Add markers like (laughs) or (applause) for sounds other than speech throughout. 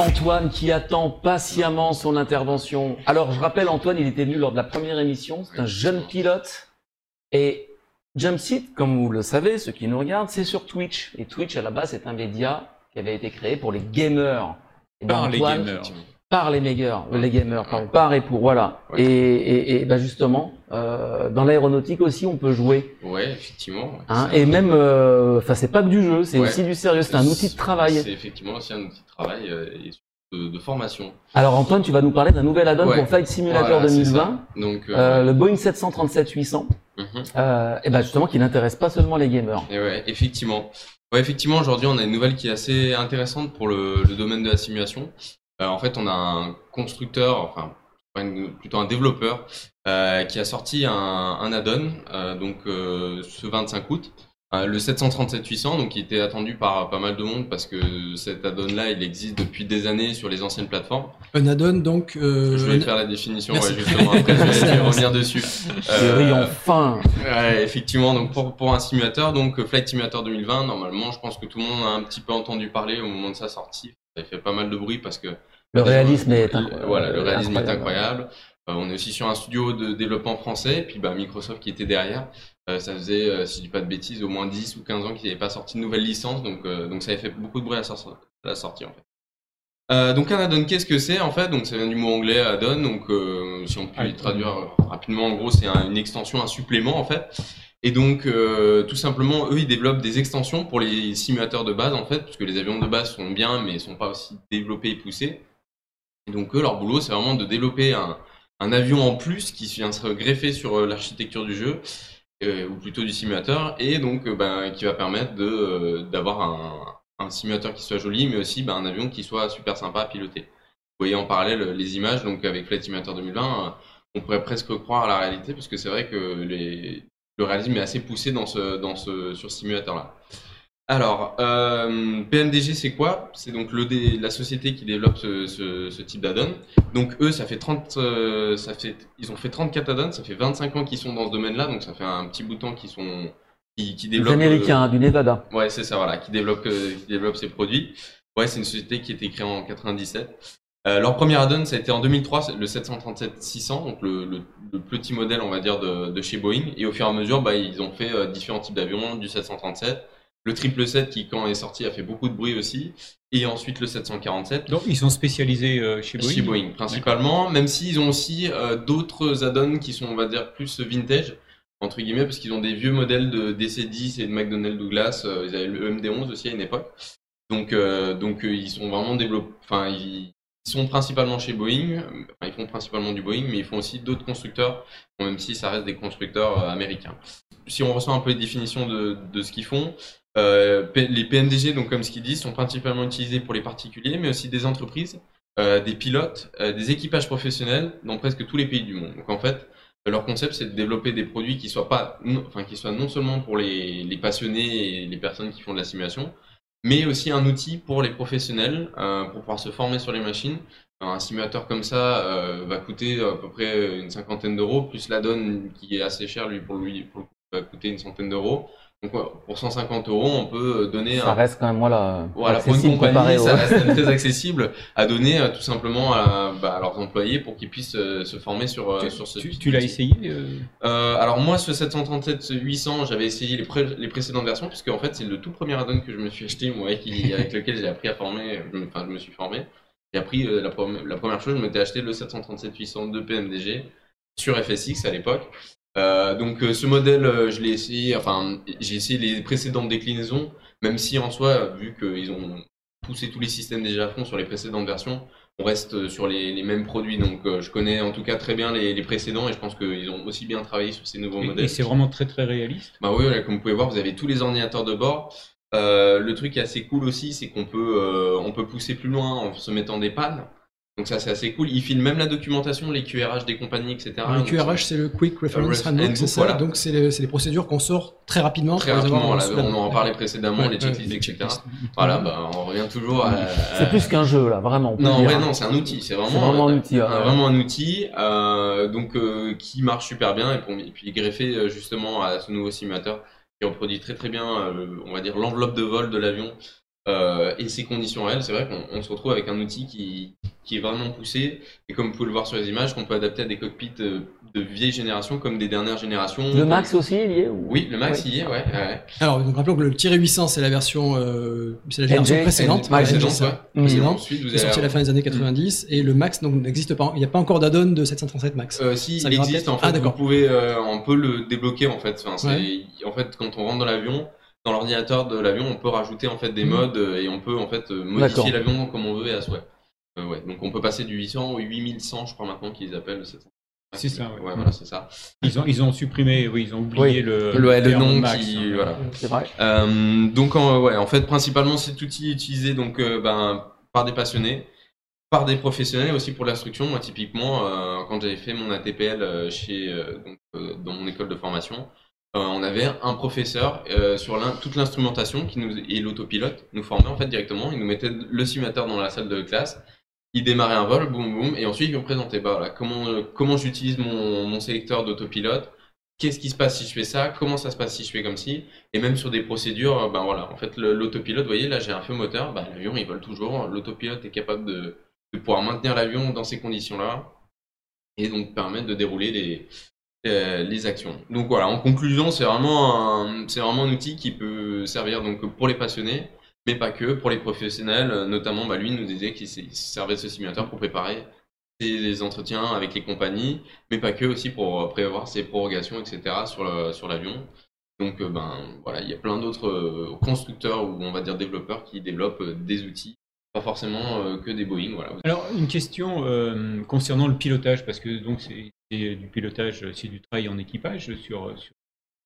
Antoine qui attend patiemment son intervention. Alors, je rappelle, Antoine, il était venu lors de la première émission. C'est un jeune pilote. Et Jumpseat, comme vous le savez, ceux qui nous regardent, c'est sur Twitch. Et Twitch, à la base, c'est un média qui avait été créé pour les gamers. Et ben, Par les Antoine, gamers. Par les gamers, les gamers, pardon, par et pour, voilà. Ouais. Et, et, et ben justement, euh, dans l'aéronautique aussi, on peut jouer. Ouais, effectivement. Hein, et même, euh, enfin, c'est pas que du jeu, c'est Ouais. aussi du sérieux. C'est un outil de travail. C'est effectivement aussi un outil de travail euh, et de, de formation. Alors Antoine, tu vas nous parler d'un nouvel add-on Ouais. pour Flight Simulator Voilà, c'est 2020, ça. Donc, euh, euh, le Boeing 737-800. mhm. Euh, et ben justement, qui n'intéresse pas seulement les gamers. Et ouais, effectivement. Ouais, effectivement, aujourd'hui, on a une nouvelle qui est assez intéressante pour le, le domaine de la simulation. Euh, en fait, on a un constructeur, enfin, une- plutôt un développeur, euh, qui a sorti un, un add-on, euh, donc euh, ce 25 août, euh, le 737-800, donc qui était attendu par pas mal de monde parce que cet add-on-là, il existe depuis des années sur les anciennes plateformes. Un add-on, donc. euh, Je voulais un- te faire la définition, ouais, justement. Après, je vais, (laughs) vais revenir dessus. Euh, enfin Ouais, effectivement, donc pour, pour un simulateur, donc Flight Simulator 2020, normalement, je pense que tout le monde a un petit peu entendu parler au moment de sa sortie. Ça fait pas mal de bruit parce que Le réalisme est incroyable. Voilà, le réalisme est incroyable. Euh, on est aussi sur un studio de développement français, et puis bah, Microsoft qui était derrière. Euh, ça faisait, euh, si je dis pas de bêtises, au moins 10 ou 15 ans qu'ils n'avaient pas sorti de nouvelle licence, donc, euh, donc ça avait fait beaucoup de bruit à, la sor- à la sortie en fait. Euh, donc un add-on, qu'est-ce que c'est en fait? Donc ça vient du mot anglais add-on, donc euh, si on peut le traduire rapidement, en gros c'est un- une extension, un supplément en fait. Et donc euh, tout simplement, eux ils développent des extensions pour les simulateurs de base en fait, parce que les avions de base sont bien, mais ils sont pas aussi développés et poussés. Et donc eux, leur boulot, c'est vraiment de développer un, un avion en plus qui vient se greffer sur euh, l'architecture du jeu, euh, ou plutôt du simulateur, et donc euh, ben, qui va permettre euh, d'avoir un, un simulateur qui soit joli, mais aussi ben, un avion qui soit super sympa à piloter. Vous voyez en parallèle les images, donc avec Flight Simulator 2020, euh, on pourrait presque croire à la réalité, parce que c'est vrai que les, le réalisme est assez poussé dans ce, dans ce, sur ce simulateur-là. Alors, euh, PMDG, c'est quoi? C'est donc le la société qui développe ce, ce, ce type d'add-on. Donc eux, ça fait 30, euh, ça fait, ils ont fait 34 add-ons, ça fait 25 ans qu'ils sont dans ce domaine-là, donc ça fait un petit bout de temps qu'ils sont, qui, qui Les développent. Américains, du Nevada. euh, ouais, c'est ça, voilà, qui développe, euh, qui développe ces produits. Ouais, c'est une société qui a été créée en 97. Euh, leur premier add-on, ça a été en 2003, c'est le 737-600, donc le, le, le petit modèle, on va dire, de, de chez Boeing. Et au fur et à mesure, bah, ils ont fait euh, différents types d'avions, du 737, le 777 qui, quand est sorti, a fait beaucoup de bruit aussi, et ensuite le 747. Donc, ils sont spécialisés euh, chez Boeing. Chez Boeing, principalement, même s'ils ont aussi euh, d'autres add-ons qui sont, on va dire, plus vintage, entre guillemets, parce qu'ils ont des vieux modèles de DC-10 et de McDonnell Douglas. euh, ils avaient le MD-11 aussi à une époque. Donc, donc ils sont vraiment développés. Enfin, ils sont principalement chez Boeing. ils font principalement du Boeing, mais ils font aussi d'autres constructeurs, même si ça reste des constructeurs euh, américains. Si on ressent un peu les définitions de, ce qu'ils font, euh, les PMDG, donc comme ce qu'ils disent, sont principalement utilisés pour les particuliers, mais aussi des entreprises, euh, des pilotes, des équipages professionnels dans presque tous les pays du monde. Donc en fait, leur concept, c'est de développer des produits qui soient pas, non- enfin qui soient non seulement pour les passionnés et les personnes qui font de la simulation, mais aussi un outil pour les professionnels euh, pour pouvoir se former sur les machines. Un simulateur comme ça euh, va coûter à peu près une cinquantaine d'euros, plus la donne qui est assez cher lui pour lui pour va coûter une centaine d'euros. Donc ouais, pour 150 euros, on peut donner Ça un reste quand même, voilà, voilà, pour une compagnie, ça reste très (laughs) accessible à donner euh, tout simplement à, bah, à leurs employés pour qu'ils puissent euh, se former sur, euh, Tu, sur ce tu- tu l'as essayé euh, Euh, alors moi, ce 737-800, j'avais essayé les, pré- les précédentes versions, puisque en fait, c'est le tout premier add-on que je me suis acheté, moi, avec lequel j'ai appris à former, enfin, je me suis formé. J'ai appris, euh, la, la première chose, je m'étais acheté le 737-800 de PMDG sur FSX à l'époque. Euh, donc euh, ce modèle, euh, je l'ai essayé, enfin, j'ai essayé les précédentes déclinaisons, même si en soi, vu qu'ils ont poussé tous les systèmes déjà à fond sur les précédentes versions, on reste sur les, les mêmes produits. Donc je connais en tout cas très bien les, les précédents et je pense qu'ils ont aussi bien travaillé sur ces nouveaux Et, modèles. et c'est vraiment très très réaliste. Bah oui, comme vous pouvez voir, vous avez tous les ordinateurs de bord. Le truc qui est assez cool aussi, c'est qu'on peut, on peut pousser plus loin en se mettant des pannes. Donc ça, c'est assez cool. Ils filment même la documentation, les QRH des compagnies, etc. Le QRH, c'est le Quick Reference Ref- Handbook, c'est ça. voilà. Donc, c'est les, c'est les procédures qu'on sort très rapidement. Très rapidement, on en parlait précédemment, Ouais, les ouais, checklists, etc. Voilà, bah, on revient toujours à... C'est plus qu'un jeu, là, vraiment. Non, en dire, vrai, hein. non, c'est un outil. C'est vraiment, C'est vraiment un outil, ouais. vraiment un outil, euh, donc euh, qui marche super bien et, pour, et puis greffé euh, justement à ce nouveau simulateur qui reproduit très très bien, euh, on va dire l'enveloppe de vol de l'avion Euh, et ces conditions réelles, c'est vrai qu'on on se retrouve avec un outil qui, qui est vraiment poussé, et comme vous pouvez le voir sur les images, qu'on peut adapter à des cockpits de, de vieille génération comme des dernières générations. Le Max aussi, il y est ou- Oui, le Max Ouais. y est, ouais. ouais. Alors, donc rappelons que le tiré 800, c'est la version, euh, c'est la génération précédente. Ouais, précédente, ouais. Ensuite, vous est sorti à avez- la fin des années 90 et le Max donc n'existe pas. Il n'y a pas encore d'add-on de 737 Max. Euh, si, Ça il existe, en fait, Ah, vous d'accord. pouvez, euh, on peut le débloquer, en fait. Enfin, c'est, Ouais. en fait, quand on rentre dans l'avion, dans l'ordinateur de l'avion, on peut rajouter, en fait, des Mhm. modes, euh, et on peut, en fait, modifier l'avion comme on veut et à souhait. Euh, ouais. Donc, on peut passer du 800 au 8100, je crois, maintenant, qu'ils appellent le 700. C'est ça, ouais. Ouais, voilà, c'est ça. Ils ont, ils ont supprimé, oui, ils ont oublié Oui. le, Le, ouais, le terme nom max, qui, hein. voilà. C'est vrai. Euh, donc en, ouais, en fait, principalement cet outil est utilisé donc euh, ben, par des passionnés, par des professionnels aussi pour l'instruction. Moi, typiquement, euh, quand j'avais fait mon ATPL chez euh, donc, euh, dans mon école de formation, euh, on avait un professeur euh, sur l'in- toute l'instrumentation qui nous et l'autopilote nous formait en fait directement. Il nous mettait le simulateur dans la salle de classe. Il démarrait un vol, boum boum, et ensuite il nous présentait bah, voilà, comment euh, comment j'utilise mon, mon sélecteur d'autopilote? Qu'est-ce qui se passe si je fais ça? Comment ça se passe si je fais comme ci? Et même sur des procédures, ben voilà, en fait, l'autopilote, vous voyez, là j'ai un feu moteur, ben, l'avion il vole toujours, l'autopilote est capable de, pouvoir maintenir l'avion dans ces conditions-là, et donc permettre de dérouler les, euh, actions. Donc voilà, en conclusion, c'est vraiment un, vraiment un outil qui peut servir donc pour les passionnés, mais pas que, pour les professionnels, euh, notamment, bah, lui nous disait qu'il servait de ce simulateur pour préparer ses entretiens avec les compagnies, mais pas que, aussi pour euh, prévoir ses prorogations, etc. sur l'avion. Donc, euh, ben voilà, il y a plein d'autres constructeurs ou on va dire développeurs qui développent des outils, pas forcément que des Boeing. Voilà. Alors, une question euh, concernant le pilotage, parce que donc c'est du pilotage, c'est du travail en équipage sur, sur ce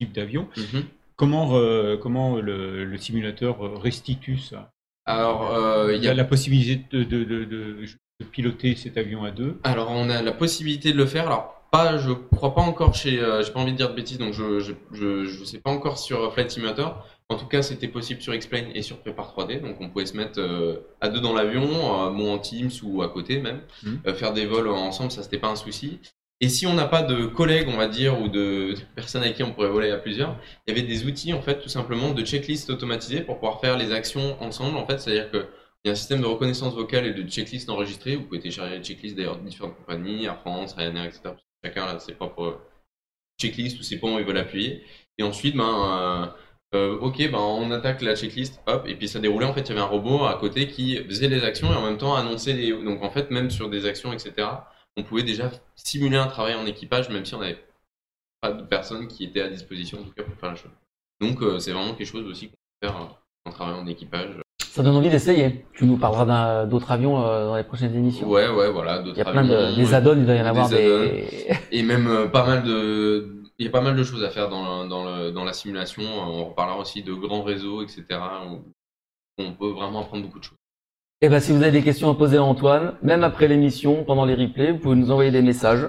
type d'avion. Mhm. Comment, euh, comment le, le simulateur restitue ça? Alors, euh, il y a la possibilité de, de, de, de- de piloter cet avion à deux? Alors on a la possibilité de le faire. Alors pas, je crois pas encore chez. euh, J'ai pas envie de dire de bêtises, donc je je, je je sais pas encore sur Flight Simulator. En tout cas, c'était possible sur Explain et sur Prepare 3D. Donc on pouvait se mettre euh, à deux dans l'avion, euh, bon en Teams ou à côté même. Euh, faire des vols ensemble, ça c'était pas un souci. Et si on n'a pas de collègues, on va dire, ou de personnes avec qui on pourrait voler à plusieurs, il y avait des outils en fait tout simplement de checklist automatisées pour pouvoir faire les actions ensemble. En fait, c'est-à-dire que il y a un système de reconnaissance vocale et de checklist enregistrée. Vous pouvez télécharger les checklists d'ailleurs de différentes compagnies, Air France, Ryanair, etc. Chacun a ses propres checklists ou ses points où ils veulent appuyer. Et ensuite, ben, euh, euh, ok, ben, on attaque la checklist, hop, et puis ça déroulait. En fait, il y avait un robot à côté qui faisait les actions et en même temps annonçait. Donc en fait, même sur des actions, etc., on pouvait déjà simuler un travail en équipage, même si on n'avait pas de personnes qui étaient à disposition en tout cas pour faire la chose. Donc euh, c'est vraiment quelque chose aussi qu'on peut faire euh, en travaillant en équipage. Ça donne envie d'essayer. Tu nous parleras d'autres avions euh, dans les prochaines émissions. Ouais, ouais, voilà. d'autres Il y a plein de des add-ons, il doit y en avoir des. Et même euh, pas mal de. Il y a pas mal de choses à faire dans, le- dans, le, dans la simulation. On reparlera aussi de grands réseaux, etc. où on peut vraiment apprendre beaucoup de choses. Eh ben, si vous avez des questions à poser à Antoine, même après l'émission, pendant les replays, vous pouvez nous envoyer des messages.